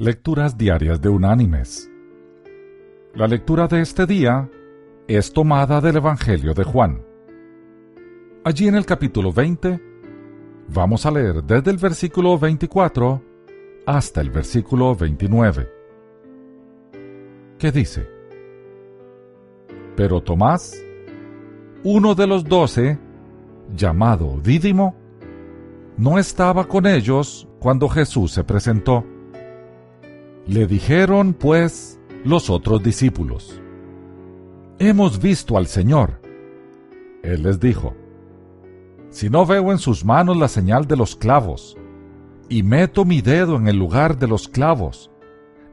Lecturas Diarias de Unánimes. La lectura de este día es tomada del Evangelio de Juan. Allí en el capítulo 20 vamos a leer desde el versículo 24 hasta el versículo 29, que dice, Pero Tomás, uno de los doce, llamado Dídimo, no estaba con ellos cuando Jesús se presentó. Le dijeron, pues, los otros discípulos, Hemos visto al Señor. Él les dijo, Si no veo en sus manos la señal de los clavos, y meto mi dedo en el lugar de los clavos,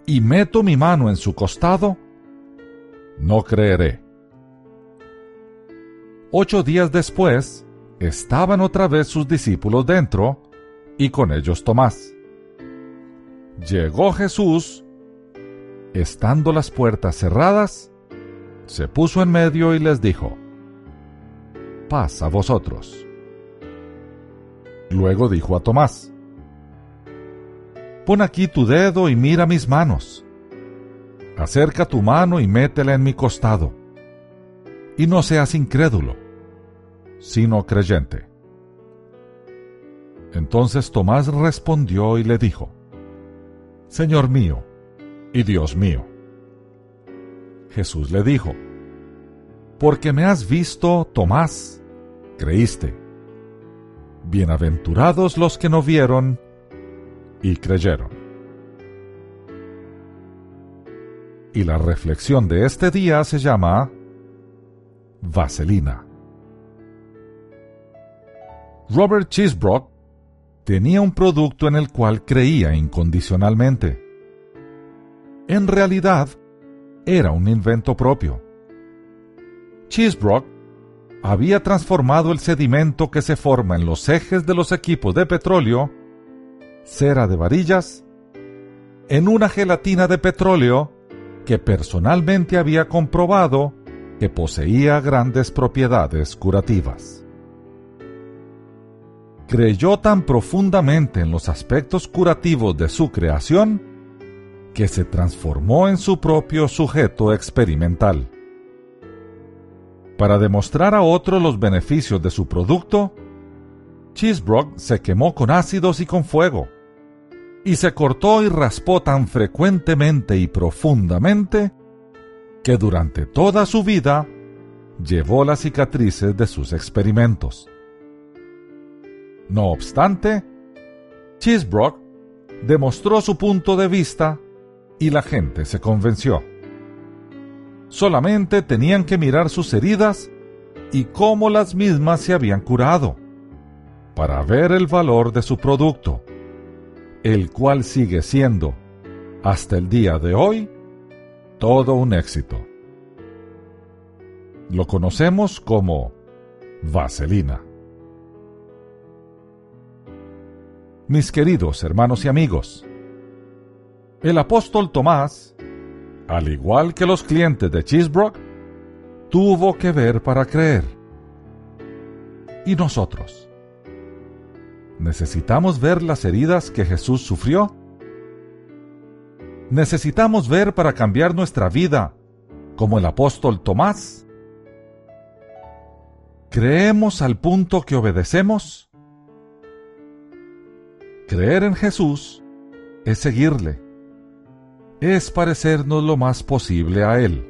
y meto mi mano en su costado, no creeré. Ocho días después, estaban otra vez sus discípulos dentro, y con ellos Tomás. Llegó Jesús, estando las puertas cerradas, se puso en medio y les dijo, Paz a vosotros. Luego dijo a Tomás, Pon aquí tu dedo y mira mis manos. Acerca tu mano y métela en mi costado. Y no seas incrédulo, sino creyente. Entonces Tomás respondió y le dijo, Señor mío y Dios mío. Jesús le dijo, Porque me has visto, Tomás, creíste. Bienaventurados los que no vieron y creyeron. Y la reflexión de este día se llama Vaselina. Robert Chisbrook tenía un producto en el cual creía incondicionalmente. En realidad, era un invento propio. Chisbrook había transformado el sedimento que se forma en los ejes de los equipos de petróleo, cera de varillas, en una gelatina de petróleo que personalmente había comprobado que poseía grandes propiedades curativas creyó tan profundamente en los aspectos curativos de su creación que se transformó en su propio sujeto experimental. Para demostrar a otros los beneficios de su producto, Cheesebrook se quemó con ácidos y con fuego, y se cortó y raspó tan frecuentemente y profundamente que durante toda su vida llevó las cicatrices de sus experimentos. No obstante, Chisbrook demostró su punto de vista y la gente se convenció. Solamente tenían que mirar sus heridas y cómo las mismas se habían curado, para ver el valor de su producto, el cual sigue siendo, hasta el día de hoy, todo un éxito. Lo conocemos como vaselina. Mis queridos hermanos y amigos, el apóstol Tomás, al igual que los clientes de Cheesebrook, tuvo que ver para creer. ¿Y nosotros? ¿Necesitamos ver las heridas que Jesús sufrió? ¿Necesitamos ver para cambiar nuestra vida como el apóstol Tomás? ¿Creemos al punto que obedecemos? Creer en Jesús es seguirle, es parecernos lo más posible a Él,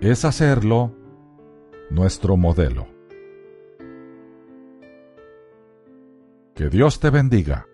es hacerlo nuestro modelo. Que Dios te bendiga.